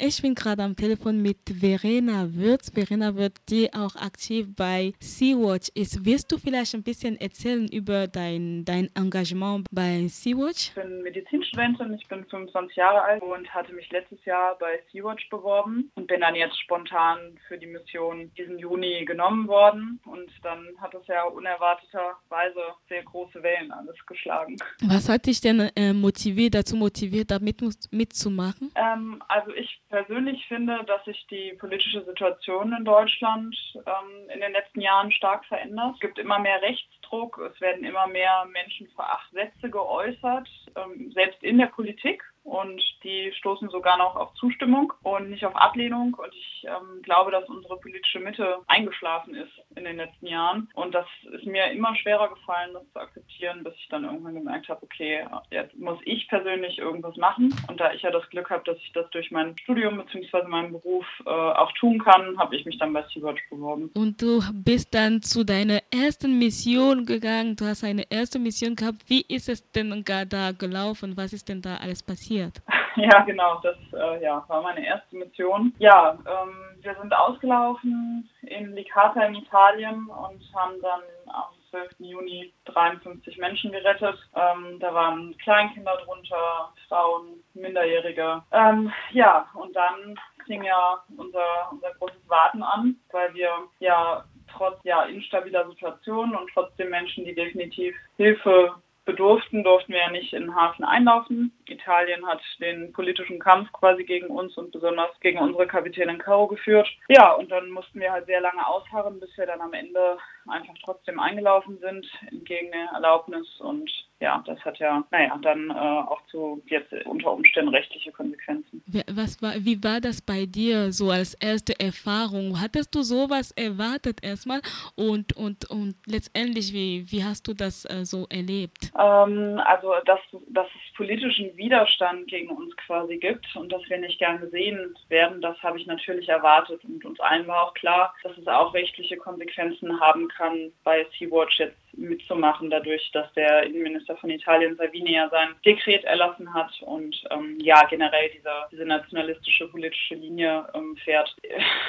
Ich bin gerade am Telefon mit Verena Würz. Verena Würz, die auch aktiv bei Sea-Watch ist. Wirst du vielleicht ein bisschen erzählen über dein, dein Engagement bei Sea-Watch? Ich bin Medizinstudentin, ich bin 25 Jahre alt und hatte mich letztes Jahr bei Sea-Watch beworben und bin dann jetzt spontan für die Mission diesen Juni genommen worden. Und dann hat es ja unerwarteterweise sehr große Wellen alles geschlagen. Was hat dich denn äh, motiviert, dazu motiviert, da mit, mitzumachen? Ähm, also ich persönlich finde, dass sich die politische Situation in Deutschland ähm, in den letzten Jahren stark verändert. Es gibt immer mehr Rechtsdruck, es werden immer mehr menschenverachtende Sätze geäußert, ähm, selbst in der Politik und die stoßen sogar noch auf Zustimmung und nicht auf Ablehnung. Und ich ähm, glaube, dass unsere politische Mitte eingeschlafen ist in den letzten Jahren. Und das ist mir immer schwerer gefallen, das zu akzeptieren, bis ich dann irgendwann gemerkt habe, okay, jetzt muss ich persönlich irgendwas machen. Und da ich ja das Glück habe, dass ich das durch mein Studium bzw. meinen Beruf äh, auch tun kann, habe ich mich dann bei Sea-Watch beworben. Und du bist dann zu deiner ersten Mission gegangen. Du hast eine erste Mission gehabt. Wie ist es denn da gelaufen? Was ist denn da alles passiert? passiert? Ja, genau, das äh, ja, war meine erste Mission. Ja, ähm, wir sind ausgelaufen in Licata in Italien und haben dann am 12. Juni 53 Menschen gerettet. Ähm, da waren Kleinkinder drunter, Frauen, Minderjährige. Ähm, ja, und dann fing ja unser, unser großes Warten an, weil wir ja trotz ja instabiler Situation und trotzdem Menschen, die definitiv Hilfe bedurften, durften wir ja nicht in den Hafen einlaufen. Italien hat den politischen Kampf quasi gegen uns und besonders gegen unsere Kapitänin Caro geführt. Ja, und dann mussten wir halt sehr lange ausharren, bis wir dann am Ende einfach trotzdem eingelaufen sind, entgegen der Erlaubnis. Und ja, das hat ja, naja, dann äh, auch zu jetzt unter Umständen rechtliche Konsequenzen. Was war, wie war das bei dir so als erste Erfahrung? Hattest du sowas erwartet erstmal und, und, und letztendlich, wie, wie hast du das äh, so erlebt? Ähm, also, dass, dass es politischen Widerstand gegen uns quasi gibt und dass wir nicht gern gesehen werden, das habe ich natürlich erwartet. Und uns allen war auch klar, dass es auch rechtliche Konsequenzen haben kann, bei Sea-Watch jetzt mitzumachen, dadurch, dass der Innenminister von Italien, Salvini, ja sein Dekret erlassen hat und ähm, ja generell diese, diese nationalistische politische Linie ähm, fährt.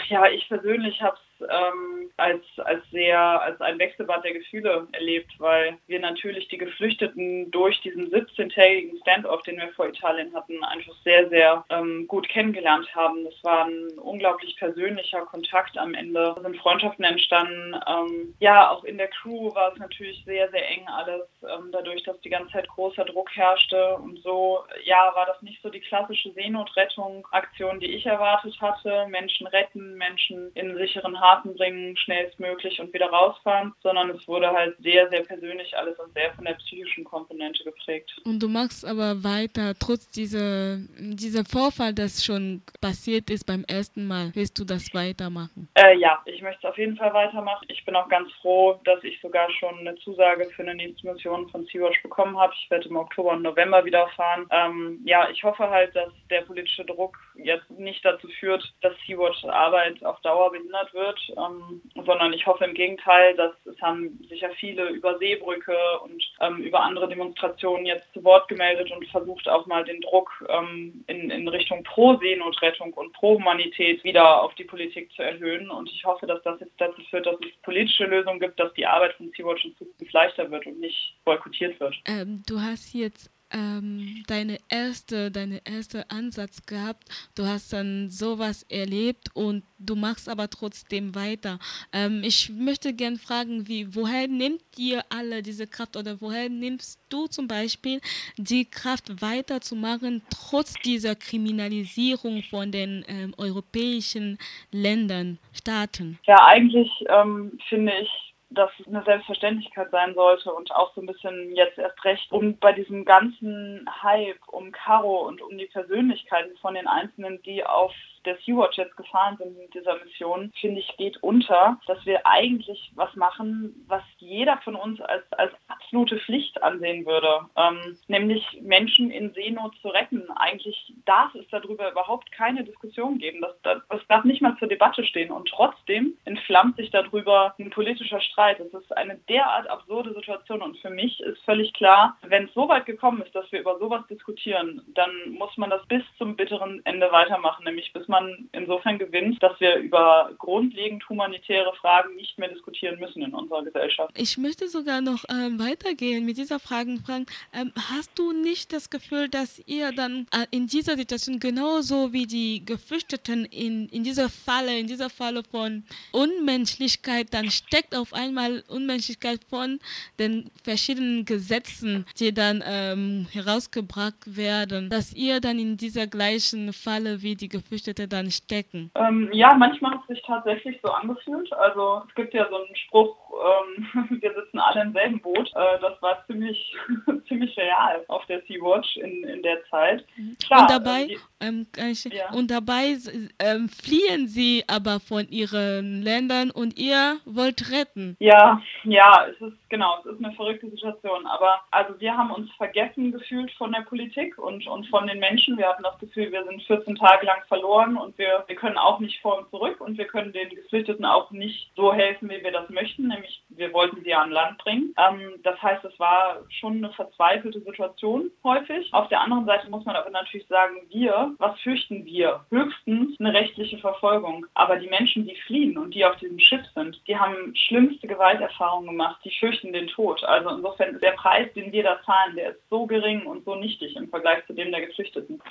Ja, ich persönlich habe es ähm, als, als sehr, als ein Wechselbad der Gefühle erlebt, weil wir natürlich die Geflüchteten durch diesen 17-tägigen Standoff, den wir vor Italien hatten, einfach sehr, sehr ähm, gut kennengelernt haben. Das war ein unglaublich persönlicher Kontakt am Ende. Da sind Freundschaften entstanden. Ähm, ja, auch in der Crew war es natürlich sehr, sehr eng alles, ähm, dadurch, dass die ganze Zeit großer Druck herrschte und so, ja, war das nicht so die klassische Seenotrettung-Aktion, die ich erwartet hatte. Menschen retten, Menschen in sicheren Hafen Hafen bringen, schnellstmöglich und wieder rausfahren, sondern es wurde halt sehr, sehr persönlich alles und sehr von der psychischen Komponente geprägt. Und du machst aber weiter, trotz dieser, dieser Vorfall, das schon passiert ist beim ersten Mal, willst du das weitermachen? Äh, ja, ich möchte es auf jeden Fall weitermachen. Ich bin auch ganz froh, dass ich sogar schon eine Zusage für eine nächste Mission von Sea-Watch bekommen habe. Ich werde im Oktober und November wieder fahren. Ähm, ja, ich hoffe halt, dass der politische Druck jetzt nicht dazu führt, dass Sea-Watch Arbeit auf Dauer behindert wird, ähm, sondern ich hoffe im Gegenteil, dass es haben sich ja viele über Seebrücke und ähm, über andere Demonstrationen jetzt zu Wort gemeldet und versucht auch mal den Druck ähm, in, in Richtung Pro-Seenotrettung und Pro-Humanität wieder auf die Politik zu erhöhen. Und ich hoffe, dass das jetzt dazu führt, dass es politische Lösungen gibt, dass die Arbeit von Sea-Watch in Zukunft leichter wird und nicht boykottiert wird. Ähm, du hast jetzt ähm, deine erste, deine erste Ansatz gehabt. Du hast dann sowas erlebt und du machst aber trotzdem weiter. Ähm, ich möchte gerne fragen, wie, woher nimmt ihr alle diese Kraft oder woher nimmst du zum Beispiel die Kraft weiterzumachen, trotz dieser Kriminalisierung von den ähm, europäischen Ländern, Staaten? Ja, eigentlich ähm, finde ich, das eine Selbstverständlichkeit sein sollte und auch so ein bisschen jetzt erst recht, um bei diesem ganzen Hype um Caro und um die Persönlichkeiten von den Einzelnen, die auf der Sea-Watch jetzt gefahren sind mit dieser Mission, finde ich, geht unter, dass wir eigentlich was machen, was jeder von uns als, als absolute Pflicht ansehen würde, ähm, nämlich Menschen in Seenot zu retten. Eigentlich darf es darüber überhaupt keine Diskussion geben. Das, das, darf nicht mal zur Debatte stehen. Und trotzdem entflammt sich darüber ein politischer Streit. Es ist eine derart absurde Situation. Und für mich ist völlig klar, wenn es so weit gekommen ist, dass wir über sowas diskutieren, dann muss man das bis zum bitteren Ende weitermachen, nämlich bis man insofern gewinnt, dass wir über grundlegend humanitäre Fragen nicht mehr diskutieren müssen in unserer Gesellschaft. Ich möchte sogar noch ähm, weitergehen mit dieser Frage. Fragen. Ähm, hast du nicht das Gefühl, dass ihr dann äh, in dieser Situation genauso wie die Geflüchteten in, in dieser Falle, in dieser Falle von Unmenschlichkeit, dann steckt auf einmal Unmenschlichkeit von den verschiedenen Gesetzen, die dann ähm, herausgebracht werden, dass ihr dann in dieser gleichen Falle wie die Geflüchteten dann stecken? Ähm, ja, manchmal hat es sich tatsächlich so angefühlt. Also es gibt ja so einen Spruch, ähm, wir sitzen alle im selben Boot. Äh, das war ziemlich, ziemlich real auf der Sea-Watch in, in der Zeit. Klar, und dabei, äh, ähm, ich, ja. und dabei ähm, fliehen sie aber von ihren Ländern und ihr wollt retten. Ja, ja, es ist genau, es ist eine verrückte Situation. Aber also wir haben uns vergessen gefühlt von der Politik und, und von den Menschen. Wir hatten das Gefühl, wir sind 14 Tage lang verloren und wir, wir können auch nicht vor und zurück und wir können den Geflüchteten auch nicht so helfen, wie wir das möchten, nämlich wir wollten sie an Land bringen. Ähm, das heißt, es war schon eine verzweifelte Situation häufig. Auf der anderen Seite muss man aber natürlich sagen, wir, was fürchten wir? Höchstens eine rechtliche Verfolgung. Aber die Menschen, die fliehen und die auf diesem Schiff sind, die haben schlimmste Gewalterfahrungen gemacht. Die fürchten den Tod. Also insofern ist der Preis, den wir da zahlen, der ist so gering und so nichtig im Vergleich zu dem der Geflüchteten.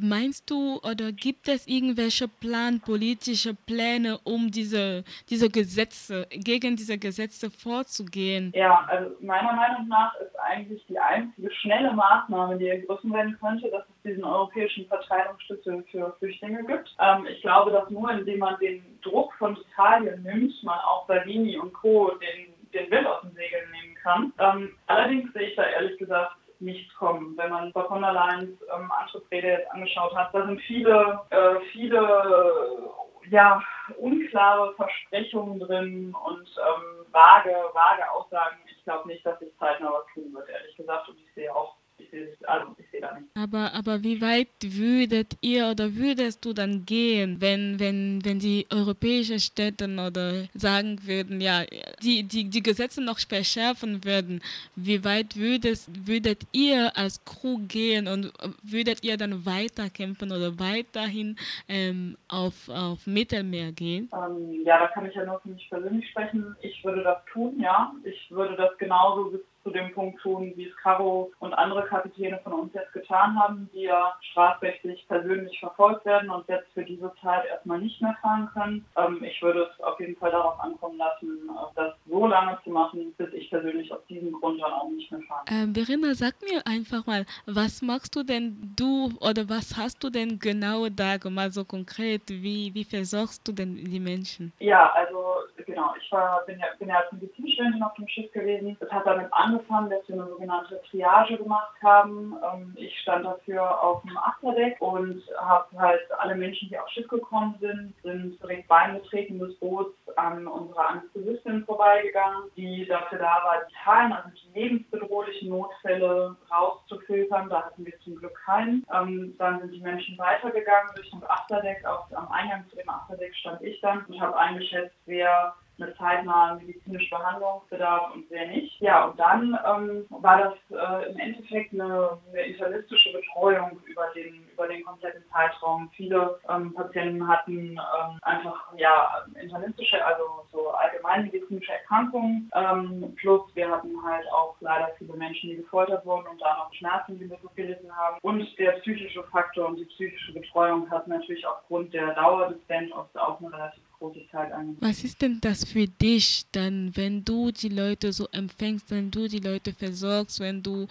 Meinst du oder gibt es irgendwelche Plan, politische Pläne, um diese, diese Gesetze, gegen diese Gesetze vorzugehen? Ja, also meiner Meinung nach ist eigentlich die einzige schnelle Maßnahme, die ergriffen werden könnte, dass es diesen europäischen Verteilungsschlüssel für Flüchtlinge gibt. Ähm, ich glaube, dass nur indem man den Druck von Italien nimmt, man auch Salvini und Co. den, den Wind aus den Segeln nehmen kann. Ähm, allerdings sehe ich da ehrlich gesagt nichts kommen. Wenn man von der Leyen's ähm, Antrittsrede jetzt angeschaut hat, da sind viele, äh, viele ja, unklare Versprechungen drin und ähm, vage, vage Aussagen. Ich glaube nicht, dass sich zeitnah was tun wird, ehrlich gesagt. Und ich sehe auch also ich sehe da nicht. Aber, aber wie weit würdet ihr oder würdest du dann gehen, wenn, wenn, wenn die europäischen Städte oder sagen würden, ja, die, die, die Gesetze noch verschärfen würden, wie weit würdest, würdet ihr als Crew gehen und würdet ihr dann weiterkämpfen oder weiterhin ähm, auf, auf Mittelmeer gehen? Ähm, ja, da kann ich ja nur für mich persönlich sprechen. Ich würde das tun, ja. Ich würde das genauso bis zu dem Punkt tun, wie es Caro und andere Kapitäne von uns jetzt getan haben, die ja strafrechtlich persönlich verfolgt werden und jetzt für diese Zeit erstmal nicht mehr fahren können. Ähm, ich würde es auf jeden Fall darauf ankommen lassen, äh, das so lange zu machen, bis ich persönlich aus diesem Grund dann auch nicht mehr fahren kann. Äh, Verena, sag mir einfach mal, was machst du denn du oder was hast du denn genau da gemacht, so konkret? Wie, wie versorgst du denn die Menschen? Ja, also genau, ich war, bin, ja, bin ja als Medizinstudentin auf dem Schiff gewesen. Das hat damit angefangen, dass wir eine sogenannte Triage gemacht haben. Ähm, ich stand dafür auf dem Achterdeck und habe halt alle Menschen, die aufs Schiff gekommen sind, sind direkt beim Betreten des Boots an unserer Anästhesistin vorbeigegangen, die dafür da war, die Zahlen, also die lebensbedrohlichen Notfälle rauszufiltern. Da hatten wir zum Glück keinen. Ähm, dann sind die Menschen weitergegangen Richtung Achterdeck. Auf, am Eingang zu dem Achterdeck stand ich dann und habe eingeschätzt, wer eine zeitnahe medizinische Behandlung bedarf und wer nicht. Ja, und dann ähm, war das äh, im Endeffekt eine, eine, internistische Betreuung über den, über den kompletten Zeitraum. Viele ähm, Patienten hatten ähm, einfach ja internistische, also so allgemeinmedizinische Erkrankungen. Ähm, plus wir hatten halt auch leider viele Menschen, die gefoltert wurden und da noch Schmerzen, die wir gelitten haben. Und der psychische Faktor und die psychische Betreuung hat natürlich aufgrund der Dauer des Stand-offs auch eine relativ. Was ist denn das für dich dann, wenn du die Leute so empfängst, wenn du die Leute versorgst, wenn du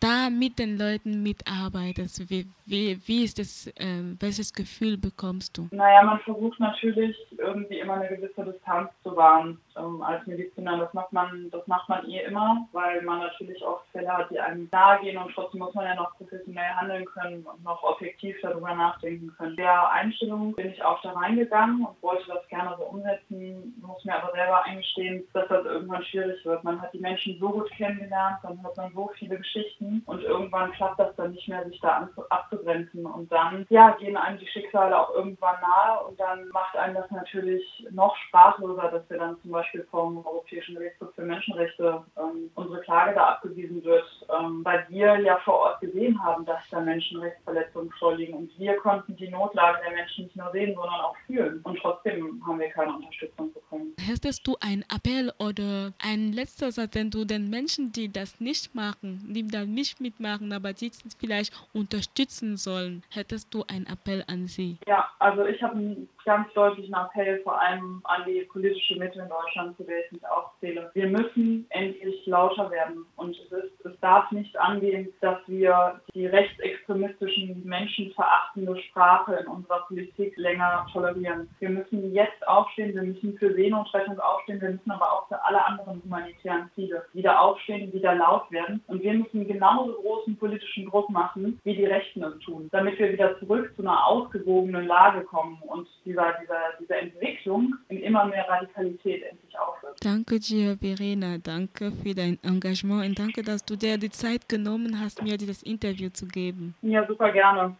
da mit den Leuten mitarbeitest? Wie, wie, wie ist das, äh, welches Gefühl bekommst du? Naja, man versucht natürlich irgendwie immer eine gewisse Distanz zu wahren ähm, als Mediziner. Das macht man, das macht man eh immer, weil man natürlich oft Fälle hat, die einem nahe gehen und trotzdem muss man ja noch professionell handeln können und noch objektiv darüber nachdenken können. Der Einstellung bin ich auch da reingegangen und wollte das gerne so umsetzen, muss mir aber selber eingestehen, dass das irgendwann schwierig wird. Man hat die Menschen so gut kennengelernt, dann hat man so viele Geschichten und irgendwann klappt das dann nicht mehr, sich da abzugrenzen und dann ja, gehen einem die Schicksale auch irgendwann nahe und dann macht einem das natürlich noch sprachloser, dass wir dann zum Beispiel vom Europäischen Gerichtshof für Menschenrechte ähm, unsere Klage da abgewiesen wird, ähm, weil wir ja vor Ort gesehen haben, dass da Menschenrechtsverletzungen vorliegen und wir konnten die Notlage der Menschen nicht nur sehen, sondern auch fühlen und trotzdem haben wir keine Unterstützung bekommen. Hättest du einen Appell oder ein letzter Satz, den du den Menschen, die das nicht machen, die da nicht mitmachen, aber die vielleicht unterstützen sollen, hättest du einen Appell an sie? Ja, also ich habe einen ganz deutlichen Appell vor allem an die politische Mitte in Deutschland, zu der ich mich auch zähle. Wir müssen endlich lauter werden und es, ist, es darf nicht angehen, dass wir die rechtsextremistischen, menschenverachtende Sprache in unserer Politik länger tolerieren. Wir müssen jetzt aufstehen, wir müssen für Seenotrettung aufstehen, wir müssen aber auch für alle anderen humanitären Ziele wieder aufstehen, wieder laut werden und wir müssen genauso großen politischen Druck machen, wie die Rechten es tun, damit wir wieder zurück zu einer ausgewogenen Lage kommen und dieser, dieser, diese Entwicklung in immer mehr Radikalität endlich aufhört. Danke dir, Verena. Danke für dein Engagement und danke, dass du dir die Zeit genommen hast, mir dieses Interview zu geben. Ja, super gerne.